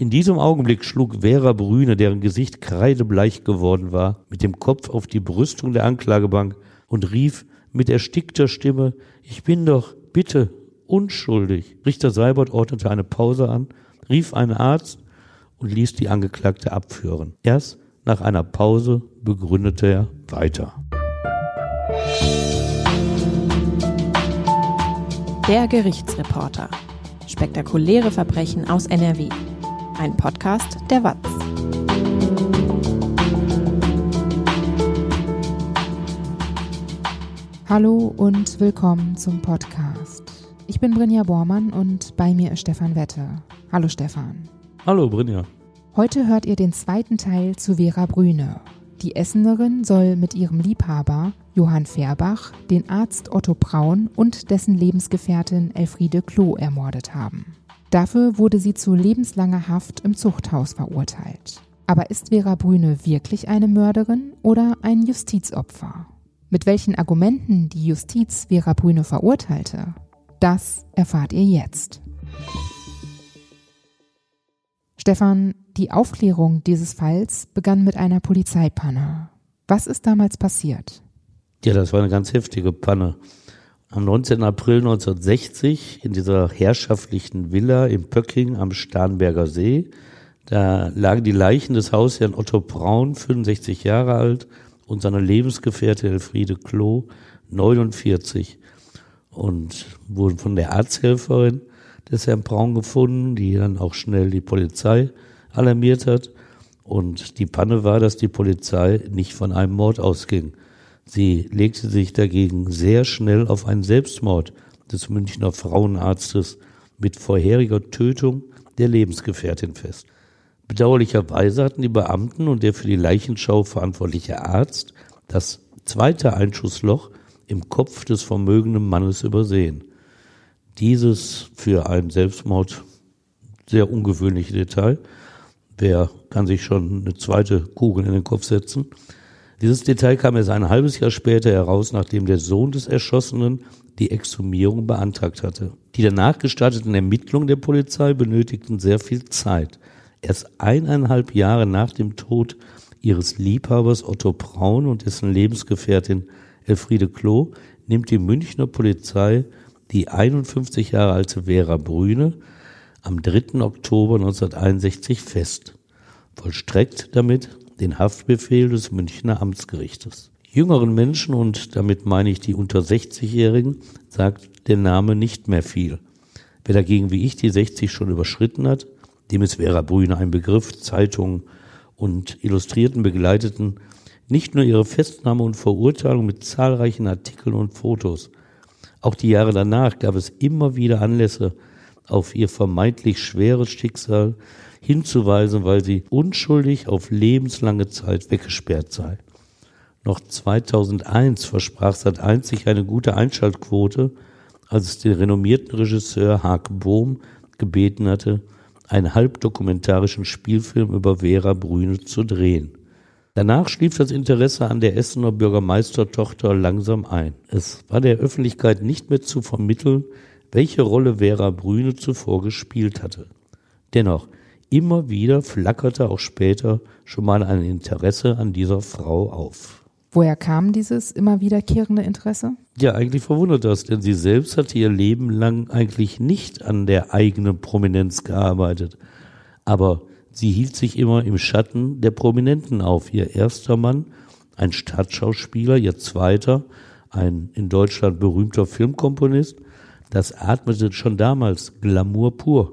In diesem Augenblick schlug Vera Brüne, deren Gesicht kreidebleich geworden war, mit dem Kopf auf die Brüstung der Anklagebank und rief mit erstickter Stimme, ich bin doch, bitte, unschuldig. Richter Seibert ordnete eine Pause an, rief einen Arzt und ließ die Angeklagte abführen. Erst nach einer Pause begründete er weiter. Der Gerichtsreporter. Spektakuläre Verbrechen aus NRW. Ein Podcast der WAZ. Hallo und willkommen zum Podcast. Ich bin Brinja Bormann und bei mir ist Stefan Wette. Hallo Stefan. Hallo Brinja. Heute hört ihr den zweiten Teil zu Vera Brüne. Die Essenerin soll mit ihrem Liebhaber Johann Färbach den Arzt Otto Braun und dessen Lebensgefährtin Elfriede Klo ermordet haben. Dafür wurde sie zu lebenslanger Haft im Zuchthaus verurteilt. Aber ist Vera Brüne wirklich eine Mörderin oder ein Justizopfer? Mit welchen Argumenten die Justiz Vera Brüne verurteilte, das erfahrt ihr jetzt. Stefan, die Aufklärung dieses Falls begann mit einer Polizeipanne. Was ist damals passiert? Ja, das war eine ganz heftige Panne am 19. April 1960 in dieser herrschaftlichen Villa im Pöcking am Starnberger See. Da lagen die Leichen des Hausherrn Otto Braun, 65 Jahre alt, und seiner Lebensgefährtin Elfriede Klo, 49, und wurden von der Arzthelferin des Herrn Braun gefunden, die dann auch schnell die Polizei alarmiert hat. Und die Panne war, dass die Polizei nicht von einem Mord ausging. Sie legte sich dagegen sehr schnell auf einen Selbstmord des Münchner Frauenarztes mit vorheriger Tötung der Lebensgefährtin fest. Bedauerlicherweise hatten die Beamten und der für die Leichenschau verantwortliche Arzt das zweite Einschussloch im Kopf des vermögenden Mannes übersehen. Dieses für einen Selbstmord sehr ungewöhnliche Detail. Wer kann sich schon eine zweite Kugel in den Kopf setzen? Dieses Detail kam erst ein halbes Jahr später heraus, nachdem der Sohn des Erschossenen die Exhumierung beantragt hatte. Die danach gestarteten Ermittlungen der Polizei benötigten sehr viel Zeit. Erst eineinhalb Jahre nach dem Tod ihres Liebhabers Otto Braun und dessen Lebensgefährtin Elfriede Klo nimmt die Münchner Polizei die 51 Jahre alte Vera Brüne am 3. Oktober 1961 fest, vollstreckt damit den Haftbefehl des Münchner Amtsgerichtes. Jüngeren Menschen, und damit meine ich die unter 60-Jährigen, sagt der Name nicht mehr viel. Wer dagegen wie ich die 60 schon überschritten hat, dem ist Vera Brüne ein Begriff, Zeitungen und Illustrierten begleiteten nicht nur ihre Festnahme und Verurteilung mit zahlreichen Artikeln und Fotos. Auch die Jahre danach gab es immer wieder Anlässe, auf ihr vermeintlich schweres Schicksal hinzuweisen, weil sie unschuldig auf lebenslange Zeit weggesperrt sei. Noch 2001 versprach Sat1 sich eine gute Einschaltquote, als es den renommierten Regisseur Hark Bohm gebeten hatte, einen halbdokumentarischen Spielfilm über Vera Brüne zu drehen. Danach schlief das Interesse an der Essener Bürgermeistertochter langsam ein. Es war der Öffentlichkeit nicht mehr zu vermitteln, welche Rolle Vera Brüne zuvor gespielt hatte. Dennoch, Immer wieder flackerte auch später schon mal ein Interesse an dieser Frau auf. Woher kam dieses immer wiederkehrende Interesse? Ja, eigentlich verwundert das, denn sie selbst hatte ihr Leben lang eigentlich nicht an der eigenen Prominenz gearbeitet. Aber sie hielt sich immer im Schatten der Prominenten auf. Ihr erster Mann, ein Stadtschauspieler, ihr zweiter, ein in Deutschland berühmter Filmkomponist, das atmete schon damals Glamour pur.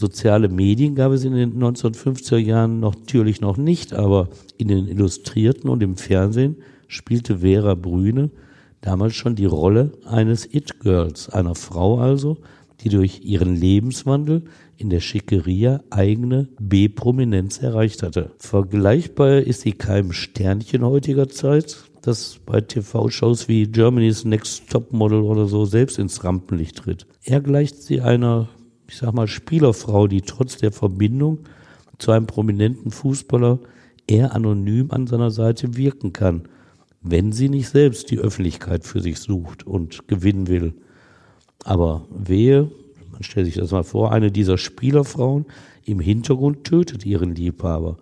Soziale Medien gab es in den 1950er Jahren noch, natürlich noch nicht, aber in den Illustrierten und im Fernsehen spielte Vera Brüne damals schon die Rolle eines It-Girls, einer Frau also, die durch ihren Lebenswandel in der Schickeria eigene B-Prominenz erreicht hatte. Vergleichbar ist sie keinem Sternchen heutiger Zeit, das bei TV-Shows wie Germany's Next Top Model oder so selbst ins Rampenlicht tritt. Er gleicht sie einer ich sag mal, Spielerfrau, die trotz der Verbindung zu einem prominenten Fußballer eher anonym an seiner Seite wirken kann, wenn sie nicht selbst die Öffentlichkeit für sich sucht und gewinnen will. Aber wehe, man stellt sich das mal vor, eine dieser Spielerfrauen im Hintergrund tötet ihren Liebhaber.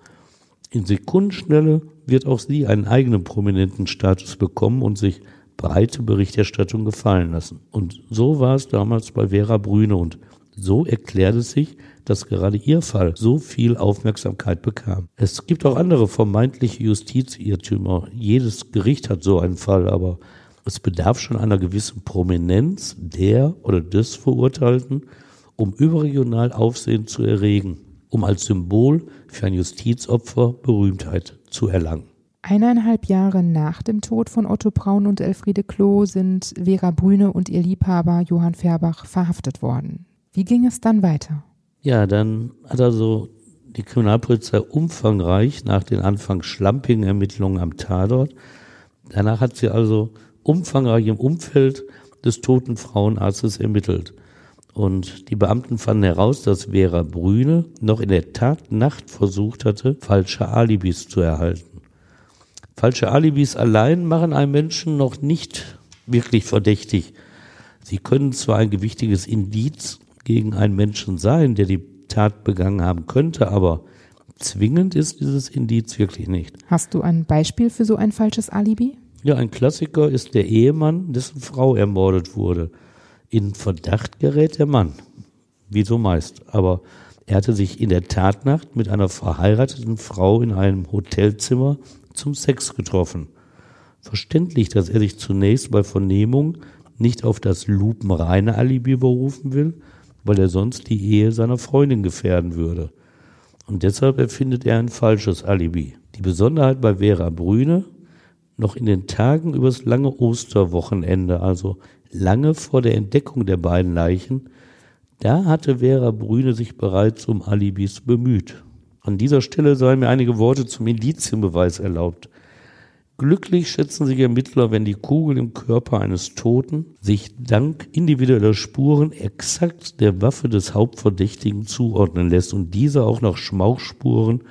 In Sekundenschnelle wird auch sie einen eigenen prominenten Status bekommen und sich breite Berichterstattung gefallen lassen. Und so war es damals bei Vera Brüne und so erklärt es sich, dass gerade ihr Fall so viel Aufmerksamkeit bekam. Es gibt auch andere vermeintliche Justizirrtümer. Jedes Gericht hat so einen Fall, aber es bedarf schon einer gewissen Prominenz der oder des Verurteilten, um überregional Aufsehen zu erregen, um als Symbol für ein Justizopfer Berühmtheit zu erlangen. Eineinhalb Jahre nach dem Tod von Otto Braun und Elfriede Klo sind Vera Brüne und ihr Liebhaber Johann Färbach verhaftet worden. Wie ging es dann weiter? Ja, dann hat also die Kriminalpolizei umfangreich nach den anfangs schlampigen Ermittlungen am Tatort. Danach hat sie also umfangreich im Umfeld des toten Frauenarztes ermittelt. Und die Beamten fanden heraus, dass Vera Brüne noch in der Tatnacht versucht hatte, falsche Alibis zu erhalten. Falsche Alibis allein machen einen Menschen noch nicht wirklich verdächtig. Sie können zwar ein gewichtiges Indiz gegen einen Menschen sein, der die Tat begangen haben könnte, aber zwingend ist dieses Indiz wirklich nicht. Hast du ein Beispiel für so ein falsches Alibi? Ja, ein Klassiker ist der Ehemann, dessen Frau ermordet wurde. In Verdacht gerät der Mann, wie so meist. Aber er hatte sich in der Tatnacht mit einer verheirateten Frau in einem Hotelzimmer zum Sex getroffen. Verständlich, dass er sich zunächst bei Vernehmung nicht auf das lupenreine Alibi berufen will, weil er sonst die Ehe seiner Freundin gefährden würde. Und deshalb erfindet er ein falsches Alibi. Die Besonderheit bei Vera Brüne, noch in den Tagen übers lange Osterwochenende, also lange vor der Entdeckung der beiden Leichen, da hatte Vera Brüne sich bereits um Alibis bemüht. An dieser Stelle seien mir einige Worte zum Indizienbeweis erlaubt. Glücklich schätzen sich Ermittler, wenn die Kugel im Körper eines Toten sich dank individueller Spuren exakt der Waffe des Hauptverdächtigen zuordnen lässt und dieser auch noch Schmauchspuren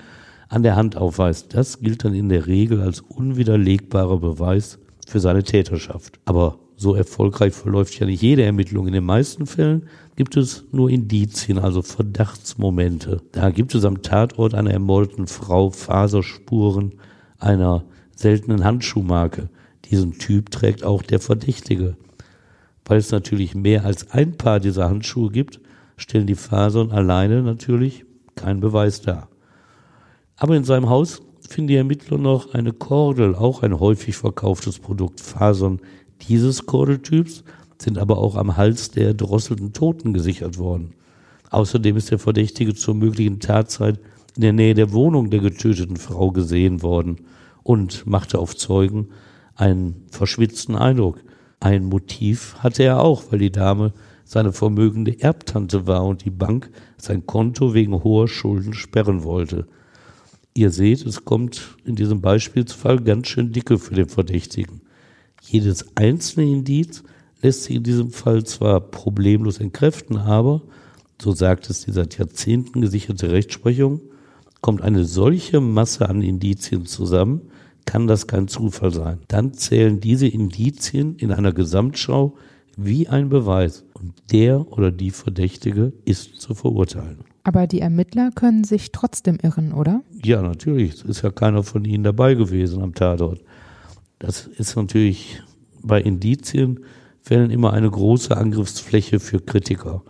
an der Hand aufweist. Das gilt dann in der Regel als unwiderlegbarer Beweis für seine Täterschaft. Aber so erfolgreich verläuft ja nicht jede Ermittlung. In den meisten Fällen gibt es nur Indizien, also Verdachtsmomente. Da gibt es am Tatort einer ermordeten Frau Faserspuren einer seltenen Handschuhmarke. Diesen Typ trägt auch der Verdächtige. Weil es natürlich mehr als ein Paar dieser Handschuhe gibt, stellen die Fasern alleine natürlich keinen Beweis dar. Aber in seinem Haus finden die Ermittler noch eine Kordel, auch ein häufig verkauftes Produkt. Fasern dieses Kordeltyps sind aber auch am Hals der drosselten Toten gesichert worden. Außerdem ist der Verdächtige zur möglichen Tatzeit in der Nähe der Wohnung der getöteten Frau gesehen worden und machte auf Zeugen einen verschwitzten Eindruck. Ein Motiv hatte er auch, weil die Dame seine vermögende Erbtante war und die Bank sein Konto wegen hoher Schulden sperren wollte. Ihr seht, es kommt in diesem Beispielsfall ganz schön dicke für den Verdächtigen. Jedes einzelne Indiz lässt sich in diesem Fall zwar problemlos entkräften, aber, so sagt es die seit Jahrzehnten gesicherte Rechtsprechung, kommt eine solche Masse an Indizien zusammen, kann das kein Zufall sein. Dann zählen diese Indizien in einer Gesamtschau wie ein Beweis und der oder die Verdächtige ist zu verurteilen. Aber die Ermittler können sich trotzdem irren, oder? Ja, natürlich. Es ist ja keiner von ihnen dabei gewesen am Tatort. Das ist natürlich bei Indizienfällen immer eine große Angriffsfläche für Kritiker.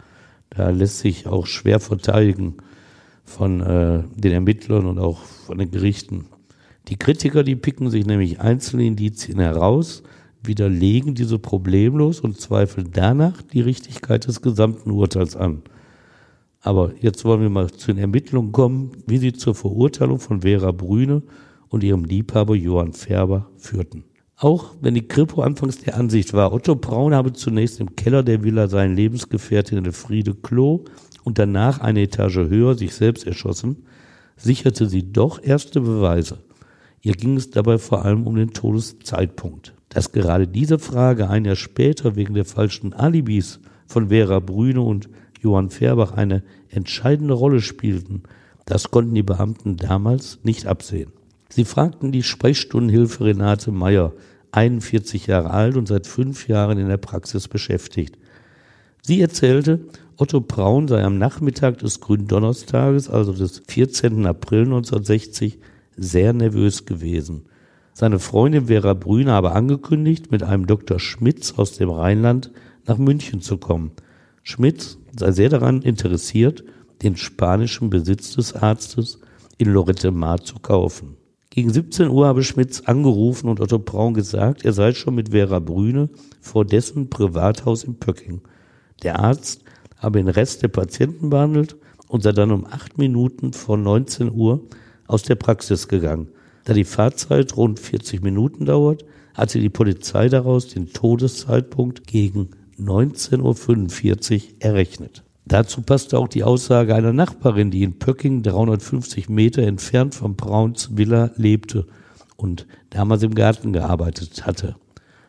Da lässt sich auch schwer verteidigen von äh, den Ermittlern und auch von den Gerichten. Die Kritiker, die picken sich nämlich einzelne Indizien heraus, widerlegen diese problemlos und zweifeln danach die Richtigkeit des gesamten Urteils an. Aber jetzt wollen wir mal zu den Ermittlungen kommen, wie sie zur Verurteilung von Vera Brüne und ihrem Liebhaber Johann Färber führten. Auch wenn die Kripo anfangs der Ansicht war, Otto Braun habe zunächst im Keller der Villa seinen Lebensgefährtin Elfriede Klo und danach eine Etage höher sich selbst erschossen, sicherte sie doch erste Beweise. Ihr ging es dabei vor allem um den Todeszeitpunkt. Dass gerade diese Frage ein Jahr später wegen der falschen Alibis von Vera Brüne und Johann Färbach eine entscheidende Rolle spielten, das konnten die Beamten damals nicht absehen. Sie fragten die Sprechstundenhilfe Renate Meyer, 41 Jahre alt und seit fünf Jahren in der Praxis beschäftigt. Sie erzählte, Otto Braun sei am Nachmittag des Gründonnerstages, also des 14. April 1960, sehr nervös gewesen. Seine Freundin Vera Brüner habe angekündigt, mit einem Dr. Schmitz aus dem Rheinland nach München zu kommen. Schmitz sei sehr daran interessiert, den spanischen Besitz des Arztes in Lorette Mar zu kaufen. Gegen 17 Uhr habe Schmitz angerufen und Otto Braun gesagt, er sei schon mit Vera Brüne vor dessen Privathaus in Pöcking. Der Arzt habe den Rest der Patienten behandelt und sei dann um acht Minuten vor 19 Uhr aus der Praxis gegangen. Da die Fahrzeit rund 40 Minuten dauert, hatte die Polizei daraus den Todeszeitpunkt gegen 19.45 Uhr errechnet. Dazu passte auch die Aussage einer Nachbarin, die in Pöcking 350 Meter entfernt von Brauns Villa lebte und damals im Garten gearbeitet hatte.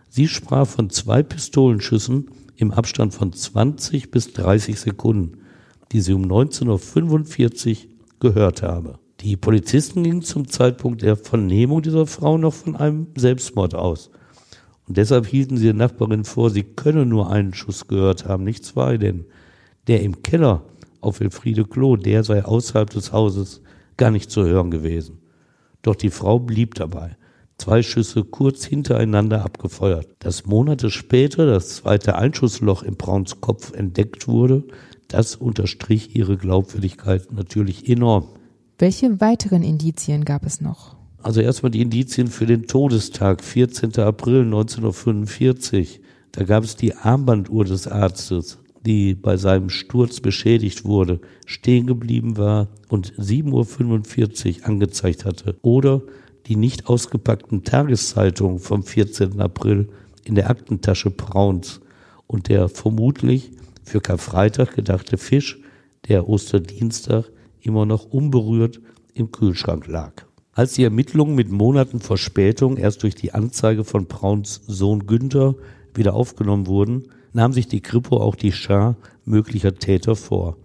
Sie sprach von zwei Pistolenschüssen im Abstand von 20 bis 30 Sekunden, die sie um 19.45 Uhr gehört habe. Die Polizisten gingen zum Zeitpunkt der Vernehmung dieser Frau noch von einem Selbstmord aus. Und deshalb hielten sie der Nachbarin vor, sie könne nur einen Schuss gehört haben, nicht zwei, denn der im Keller auf Elfriede Klo, der sei außerhalb des Hauses gar nicht zu hören gewesen. Doch die Frau blieb dabei. Zwei Schüsse kurz hintereinander abgefeuert. Dass Monate später das zweite Einschussloch im Brauns Kopf entdeckt wurde, das unterstrich ihre Glaubwürdigkeit natürlich enorm. Welche weiteren Indizien gab es noch? Also erstmal die Indizien für den Todestag, 14. April 1945. Da gab es die Armbanduhr des Arztes, die bei seinem Sturz beschädigt wurde, stehen geblieben war und 7.45 Uhr angezeigt hatte. Oder die nicht ausgepackten Tageszeitungen vom 14. April in der Aktentasche Brauns und der vermutlich für Karfreitag gedachte Fisch, der Osterdienstag immer noch unberührt im Kühlschrank lag. Als die Ermittlungen mit Monaten Verspätung erst durch die Anzeige von Brauns Sohn Günther wieder aufgenommen wurden, nahm sich die Kripo auch die Schar möglicher Täter vor.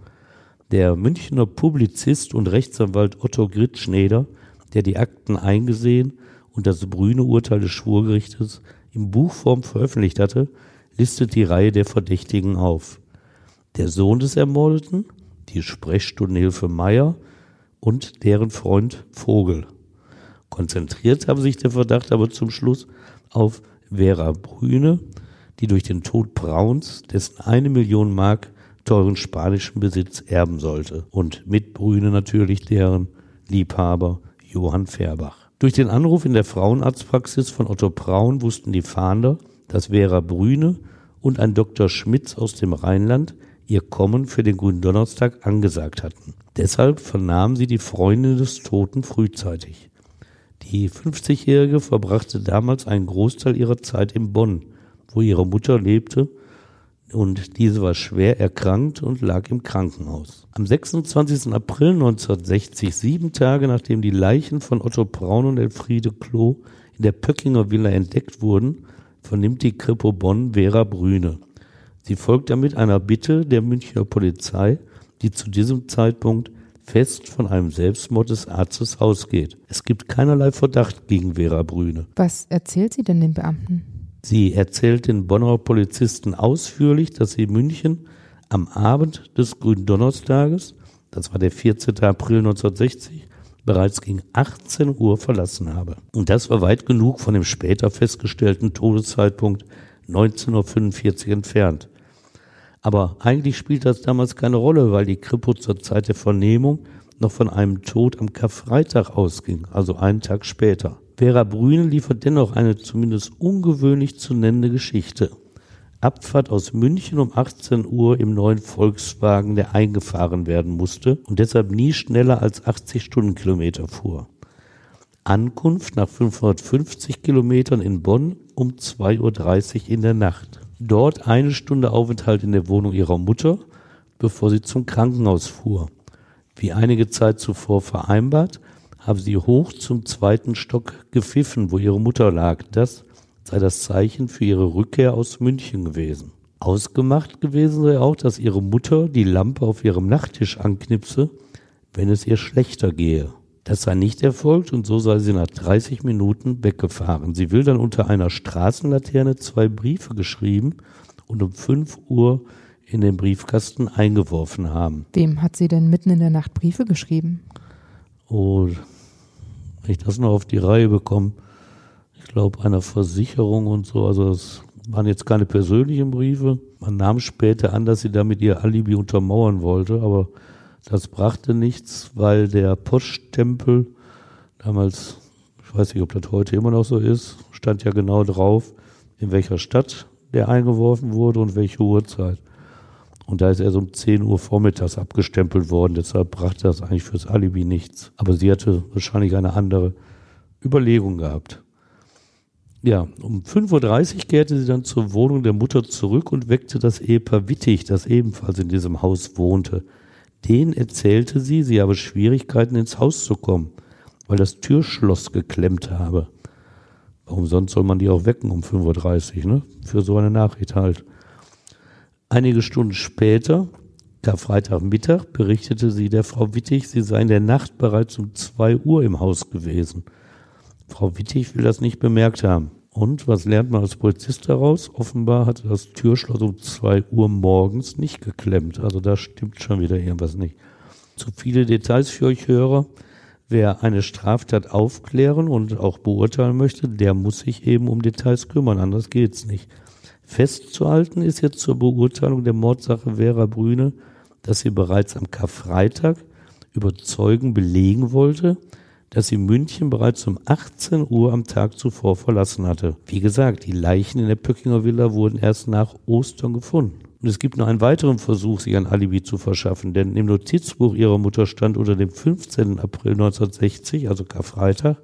Der Münchner Publizist und Rechtsanwalt Otto Gritschneder, der die Akten eingesehen und das Brüne Urteil des Schwurgerichtes in Buchform veröffentlicht hatte, listet die Reihe der Verdächtigen auf. Der Sohn des Ermordeten, die Sprechstundenhilfe Meier und deren Freund Vogel. Konzentriert habe sich der Verdacht aber zum Schluss auf Vera Brüne, die durch den Tod Brauns dessen eine Million Mark teuren spanischen Besitz erben sollte und mit Brüne natürlich deren Liebhaber Johann Färbach. Durch den Anruf in der Frauenarztpraxis von Otto Braun wussten die Fahnder, dass Vera Brüne und ein Dr. Schmitz aus dem Rheinland ihr Kommen für den Grünen Donnerstag angesagt hatten. Deshalb vernahmen sie die Freundin des Toten frühzeitig. Die 50-Jährige verbrachte damals einen Großteil ihrer Zeit in Bonn, wo ihre Mutter lebte und diese war schwer erkrankt und lag im Krankenhaus. Am 26. April 1960, sieben Tage nachdem die Leichen von Otto Braun und Elfriede Klo in der Pöckinger Villa entdeckt wurden, vernimmt die Kripo Bonn Vera Brüne. Sie folgt damit einer Bitte der Münchner Polizei, die zu diesem Zeitpunkt fest von einem Selbstmord des Arztes ausgeht. Es gibt keinerlei Verdacht gegen Vera Brüne. Was erzählt sie denn den Beamten? Sie erzählt den Bonner Polizisten ausführlich, dass sie München am Abend des Grünen Donnerstages, das war der 14. April 1960, bereits gegen 18 Uhr verlassen habe. Und das war weit genug von dem später festgestellten Todeszeitpunkt 1945 entfernt. Aber eigentlich spielt das damals keine Rolle, weil die Kripo zur Zeit der Vernehmung noch von einem Tod am Karfreitag ausging, also einen Tag später. Vera Brüne liefert dennoch eine zumindest ungewöhnlich zu nennende Geschichte. Abfahrt aus München um 18 Uhr im neuen Volkswagen, der eingefahren werden musste und deshalb nie schneller als 80 Stundenkilometer fuhr. Ankunft nach 550 Kilometern in Bonn um 2.30 Uhr in der Nacht. Dort eine Stunde Aufenthalt in der Wohnung ihrer Mutter, bevor sie zum Krankenhaus fuhr. Wie einige Zeit zuvor vereinbart, habe sie hoch zum zweiten Stock gepfiffen, wo ihre Mutter lag. Das sei das Zeichen für ihre Rückkehr aus München gewesen. Ausgemacht gewesen sei auch, dass ihre Mutter die Lampe auf ihrem Nachttisch anknipse, wenn es ihr schlechter gehe. Das sei nicht erfolgt und so sei sie nach 30 Minuten weggefahren. Sie will dann unter einer Straßenlaterne zwei Briefe geschrieben und um 5 Uhr in den Briefkasten eingeworfen haben. Wem hat sie denn mitten in der Nacht Briefe geschrieben? Oh, wenn ich das noch auf die Reihe bekomme, ich glaube, einer Versicherung und so, also es waren jetzt keine persönlichen Briefe. Man nahm später an, dass sie damit ihr Alibi untermauern wollte, aber das brachte nichts, weil der Poststempel damals, ich weiß nicht, ob das heute immer noch so ist, stand ja genau drauf, in welcher Stadt der eingeworfen wurde und welche Uhrzeit. Und da ist erst um 10 Uhr vormittags abgestempelt worden, deshalb brachte das eigentlich fürs Alibi nichts. Aber sie hatte wahrscheinlich eine andere Überlegung gehabt. Ja, um 5.30 Uhr kehrte sie dann zur Wohnung der Mutter zurück und weckte das Ehepaar Wittig, das ebenfalls in diesem Haus wohnte. Den erzählte sie, sie habe Schwierigkeiten ins Haus zu kommen, weil das Türschloss geklemmt habe. Warum sonst soll man die auch wecken um 5.30 Uhr, ne? Für so eine Nachricht halt. Einige Stunden später, Karfreitagmittag, berichtete sie der Frau Wittig, sie sei in der Nacht bereits um 2 Uhr im Haus gewesen. Frau Wittig will das nicht bemerkt haben. Und was lernt man als Polizist daraus? Offenbar hatte das Türschloss um zwei Uhr morgens nicht geklemmt. Also da stimmt schon wieder irgendwas nicht. Zu viele Details für euch Hörer. Wer eine Straftat aufklären und auch beurteilen möchte, der muss sich eben um Details kümmern, anders geht's nicht. Festzuhalten ist jetzt zur Beurteilung der Mordsache Vera Brüne, dass sie bereits am Karfreitag über Zeugen belegen wollte, dass sie München bereits um 18 Uhr am Tag zuvor verlassen hatte. Wie gesagt, die Leichen in der Pöckinger Villa wurden erst nach Ostern gefunden. Und es gibt noch einen weiteren Versuch, sich ein Alibi zu verschaffen, denn im Notizbuch ihrer Mutter stand unter dem 15. April 1960, also Karfreitag,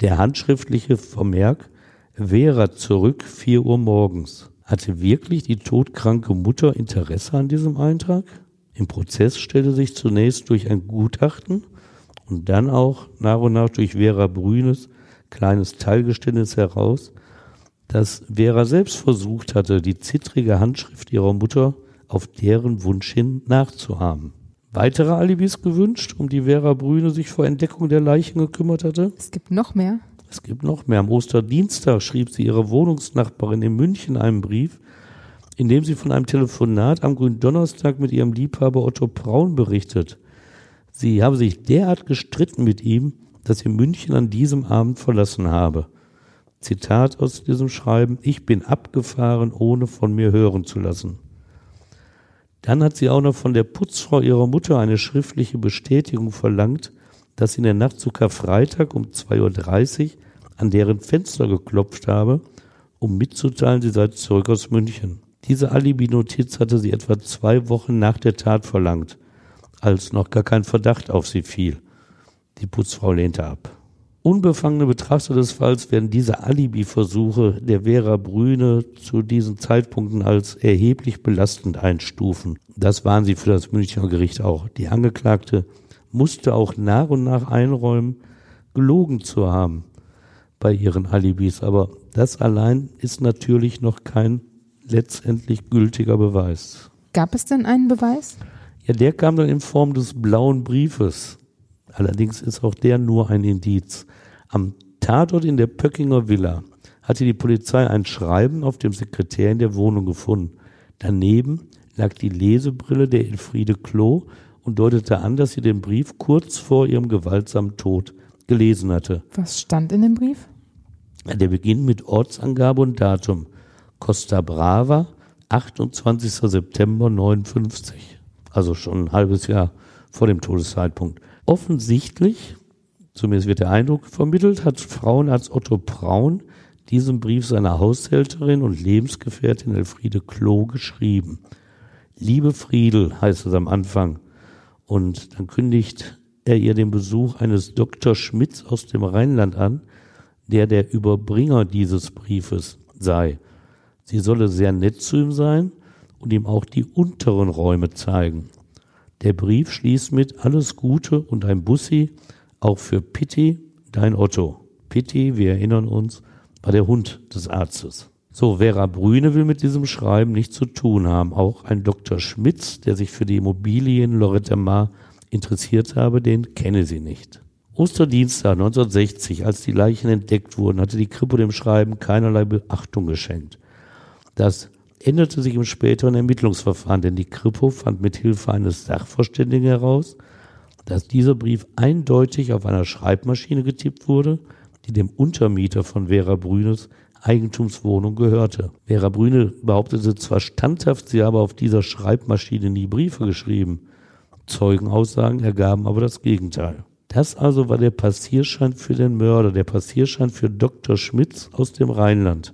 der handschriftliche Vermerk Vera zurück 4 Uhr morgens. Hatte wirklich die todkranke Mutter Interesse an diesem Eintrag? Im Prozess stellte sich zunächst durch ein Gutachten und dann auch nach und nach durch Vera Brünes kleines Teilgeständnis heraus, dass Vera selbst versucht hatte, die zittrige Handschrift ihrer Mutter auf deren Wunsch hin nachzuahmen. Weitere Alibis gewünscht, um die Vera Brüne sich vor Entdeckung der Leichen gekümmert hatte? Es gibt noch mehr. Es gibt noch mehr. Am Osterdienstag schrieb sie ihrer Wohnungsnachbarin in München einen Brief, in dem sie von einem Telefonat am Gründonnerstag mit ihrem Liebhaber Otto Braun berichtet. Sie habe sich derart gestritten mit ihm, dass sie München an diesem Abend verlassen habe. Zitat aus diesem Schreiben, ich bin abgefahren, ohne von mir hören zu lassen. Dann hat sie auch noch von der Putzfrau ihrer Mutter eine schriftliche Bestätigung verlangt, dass in der Nacht zu Karfreitag um 2.30 Uhr an deren Fenster geklopft habe, um mitzuteilen, sie sei zurück aus München. Diese Alibi-Notiz hatte sie etwa zwei Wochen nach der Tat verlangt als noch gar kein Verdacht auf sie fiel. Die Putzfrau lehnte ab. Unbefangene Betrachter des Falls werden diese Alibi-Versuche der Vera Brüne zu diesen Zeitpunkten als erheblich belastend einstufen. Das waren sie für das Münchner Gericht auch. Die Angeklagte musste auch nach und nach einräumen, gelogen zu haben bei ihren Alibis. Aber das allein ist natürlich noch kein letztendlich gültiger Beweis. Gab es denn einen Beweis? Ja, der kam dann in Form des blauen Briefes. Allerdings ist auch der nur ein Indiz. Am Tatort in der Pöckinger Villa hatte die Polizei ein Schreiben auf dem Sekretär in der Wohnung gefunden. Daneben lag die Lesebrille der Elfriede Klo und deutete an, dass sie den Brief kurz vor ihrem gewaltsamen Tod gelesen hatte. Was stand in dem Brief? Der beginnt mit Ortsangabe und Datum. Costa Brava, 28. September 59 also schon ein halbes Jahr vor dem Todeszeitpunkt. Offensichtlich, zumindest wird der Eindruck vermittelt, hat Frauenarzt Otto Braun diesen Brief seiner Haushälterin und Lebensgefährtin Elfriede Klo geschrieben. Liebe Friedel heißt es am Anfang. Und dann kündigt er ihr den Besuch eines Dr. Schmitz aus dem Rheinland an, der der Überbringer dieses Briefes sei. Sie solle sehr nett zu ihm sein und ihm auch die unteren Räume zeigen. Der Brief schließt mit Alles Gute und ein Bussi, auch für Pitti, dein Otto. Pitti, wir erinnern uns, war der Hund des Arztes. So, Vera Brüne will mit diesem Schreiben nichts zu tun haben. Auch ein Dr. Schmitz, der sich für die Immobilien Loretta Mar interessiert habe, den kenne sie nicht. Osterdienstag 1960, als die Leichen entdeckt wurden, hatte die Kripo dem Schreiben keinerlei Beachtung geschenkt. Das änderte sich im späteren Ermittlungsverfahren, denn die Kripo fand mit Hilfe eines Sachverständigen heraus, dass dieser Brief eindeutig auf einer Schreibmaschine getippt wurde, die dem Untermieter von Vera Brünes Eigentumswohnung gehörte. Vera Brüne behauptete zwar standhaft, sie habe auf dieser Schreibmaschine nie Briefe geschrieben. Zeugenaussagen ergaben aber das Gegenteil. Das also war der Passierschein für den Mörder, der Passierschein für Dr. Schmitz aus dem Rheinland.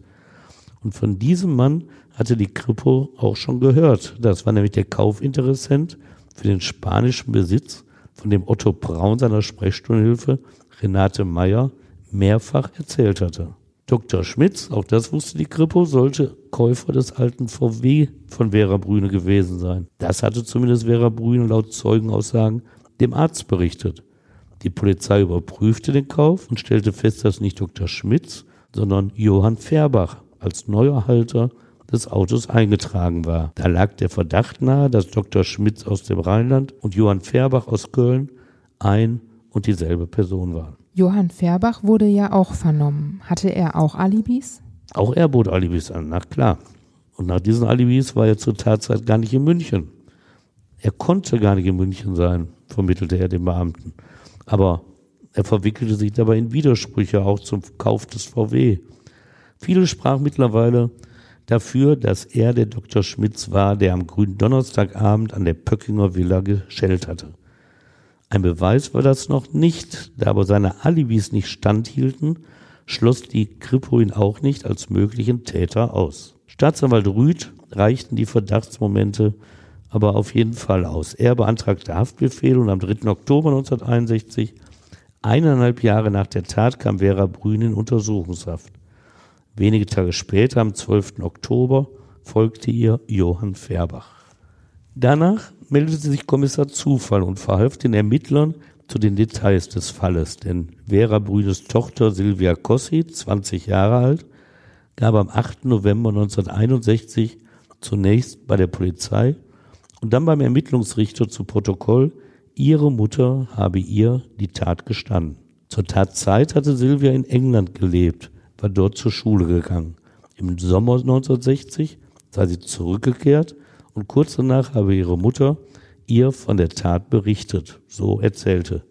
Und von diesem Mann hatte die Kripo auch schon gehört. Das war nämlich der Kaufinteressent für den spanischen Besitz, von dem Otto Braun seiner Sprechstundenhilfe Renate Meyer mehrfach erzählt hatte. Dr. Schmitz, auch das wusste die Kripo, sollte Käufer des alten VW von Vera Brüne gewesen sein. Das hatte zumindest Vera Brüne laut Zeugenaussagen dem Arzt berichtet. Die Polizei überprüfte den Kauf und stellte fest, dass nicht Dr. Schmitz, sondern Johann Färbach als neuer Halter des Autos eingetragen war. Da lag der Verdacht nahe, dass Dr. Schmitz aus dem Rheinland und Johann Färbach aus Köln ein und dieselbe Person waren. Johann Färbach wurde ja auch vernommen. Hatte er auch Alibis? Auch er bot Alibis an, na klar. Und nach diesen Alibis war er zur Tatzeit gar nicht in München. Er konnte gar nicht in München sein, vermittelte er den Beamten. Aber er verwickelte sich dabei in Widersprüche auch zum Kauf des VW. Viele sprachen mittlerweile dafür, dass er der Dr. Schmitz war, der am grünen Donnerstagabend an der Pöckinger Villa geschellt hatte. Ein Beweis war das noch nicht, da aber seine Alibis nicht standhielten, schloss die Kripo ihn auch nicht als möglichen Täter aus. Staatsanwalt Rüth reichten die Verdachtsmomente aber auf jeden Fall aus. Er beantragte Haftbefehl und am 3. Oktober 1961, eineinhalb Jahre nach der Tat, kam Vera Brün in Untersuchungshaft. Wenige Tage später, am 12. Oktober, folgte ihr Johann Färbach. Danach meldete sich Kommissar Zufall und verhalf den Ermittlern zu den Details des Falles, denn Vera Brünes Tochter Silvia Kossi, 20 Jahre alt, gab am 8. November 1961 zunächst bei der Polizei und dann beim Ermittlungsrichter zu Protokoll, ihre Mutter habe ihr die Tat gestanden. Zur Tatzeit hatte Silvia in England gelebt war dort zur Schule gegangen. Im Sommer 1960 sei sie zurückgekehrt und kurz danach habe ihre Mutter ihr von der Tat berichtet. So erzählte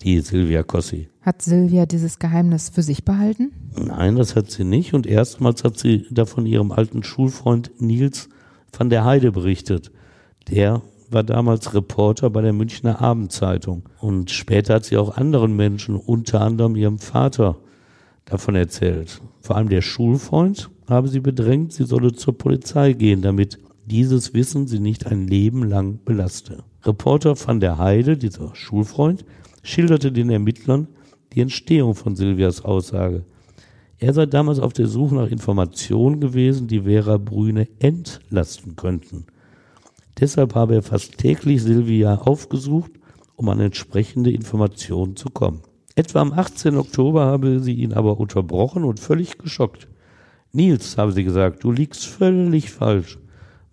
die Silvia Cossi. Hat Silvia dieses Geheimnis für sich behalten? Nein, das hat sie nicht. Und erstmals hat sie davon ihrem alten Schulfreund Nils van der Heide berichtet. Der war damals Reporter bei der Münchner Abendzeitung. Und später hat sie auch anderen Menschen, unter anderem ihrem Vater, davon erzählt. Vor allem der Schulfreund habe sie bedrängt, sie solle zur Polizei gehen, damit dieses Wissen sie nicht ein Leben lang belaste. Reporter van der Heide, dieser Schulfreund, schilderte den Ermittlern die Entstehung von Silvias Aussage. Er sei damals auf der Suche nach Informationen gewesen, die Vera Brüne entlasten könnten. Deshalb habe er fast täglich Silvia aufgesucht, um an entsprechende Informationen zu kommen. Etwa am 18. Oktober habe sie ihn aber unterbrochen und völlig geschockt. Nils, habe sie gesagt, du liegst völlig falsch.